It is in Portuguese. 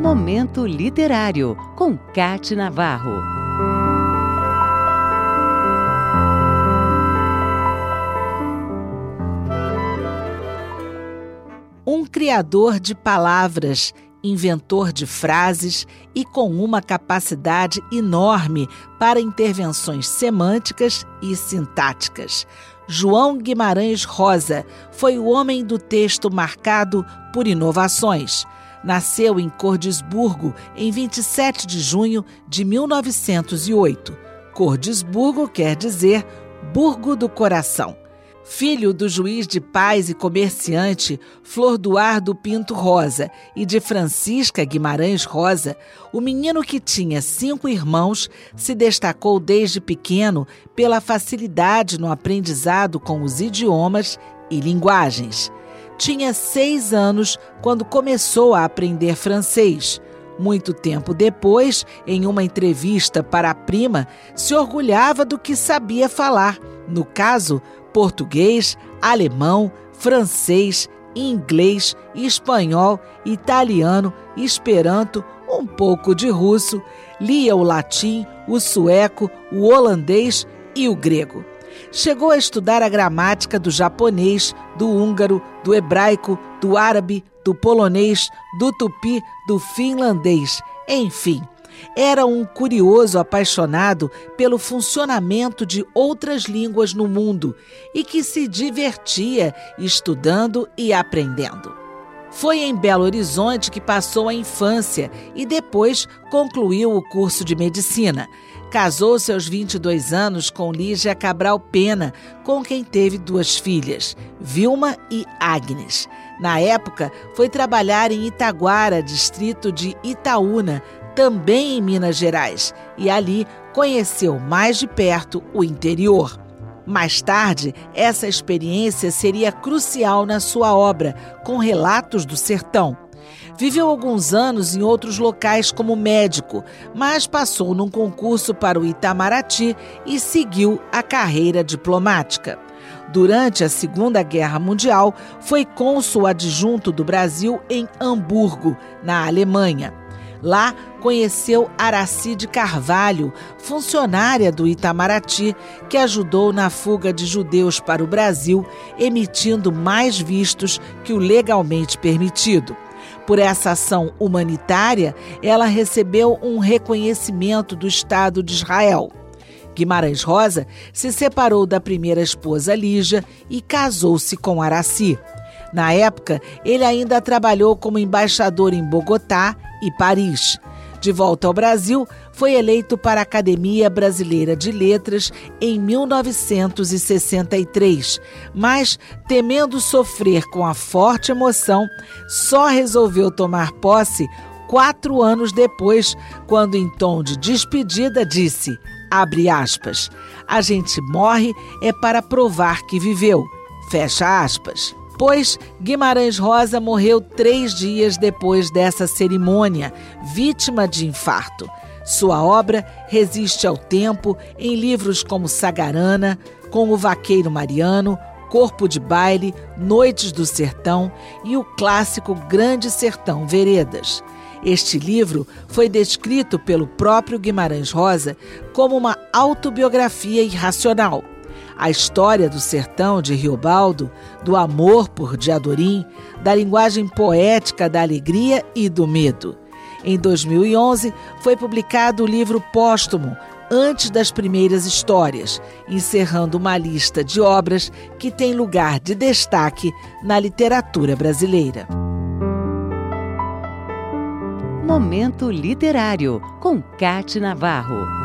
Momento Literário, com Cate Navarro. Um criador de palavras, inventor de frases e com uma capacidade enorme para intervenções semânticas e sintáticas. João Guimarães Rosa foi o homem do texto marcado por inovações nasceu em Cordisburgo em 27 de junho de 1908. Cordisburgo quer dizer Burgo do Coração. Filho do juiz de paz e comerciante Flor Duardo Pinto Rosa e de Francisca Guimarães Rosa, o menino que tinha cinco irmãos se destacou desde pequeno pela facilidade no aprendizado com os idiomas e linguagens tinha seis anos quando começou a aprender francês. Muito tempo depois, em uma entrevista para a prima, se orgulhava do que sabia falar, no caso, português, alemão, francês, inglês, espanhol, italiano, esperanto, um pouco de russo, lia o latim, o sueco, o holandês e o grego. Chegou a estudar a gramática do japonês, do húngaro, do hebraico, do árabe, do polonês, do tupi, do finlandês, enfim. Era um curioso apaixonado pelo funcionamento de outras línguas no mundo e que se divertia estudando e aprendendo. Foi em Belo Horizonte que passou a infância e depois concluiu o curso de medicina. Casou-se aos 22 anos com Lígia Cabral Pena, com quem teve duas filhas, Vilma e Agnes. Na época, foi trabalhar em Itaguara, distrito de Itaúna, também em Minas Gerais, e ali conheceu mais de perto o interior. Mais tarde, essa experiência seria crucial na sua obra, com relatos do sertão. Viveu alguns anos em outros locais como médico, mas passou num concurso para o Itamaraty e seguiu a carreira diplomática. Durante a Segunda Guerra Mundial, foi cônsul adjunto do Brasil em Hamburgo, na Alemanha. Lá conheceu Aracide Carvalho, funcionária do Itamaraty, que ajudou na fuga de judeus para o Brasil, emitindo mais vistos que o legalmente permitido. Por essa ação humanitária, ela recebeu um reconhecimento do Estado de Israel. Guimarães Rosa se separou da primeira esposa Lígia e casou-se com Araci. Na época, ele ainda trabalhou como embaixador em Bogotá e Paris. De volta ao Brasil, foi eleito para a Academia Brasileira de Letras em 1963, mas, temendo sofrer com a forte emoção, só resolveu tomar posse quatro anos depois, quando, em tom de despedida, disse: abre aspas, a gente morre é para provar que viveu. Fecha aspas pois Guimarães Rosa morreu três dias depois dessa cerimônia, vítima de infarto. Sua obra resiste ao tempo em livros como Sagarana, com o Vaqueiro Mariano, Corpo de Baile, Noites do Sertão e o clássico Grande Sertão Veredas. Este livro foi descrito pelo próprio Guimarães Rosa como uma autobiografia irracional a história do sertão de Riobaldo, do amor por Diadorim, da linguagem poética da alegria e do medo. Em 2011, foi publicado o livro póstumo Antes das Primeiras Histórias, encerrando uma lista de obras que tem lugar de destaque na literatura brasileira. Momento Literário, com Cate Navarro.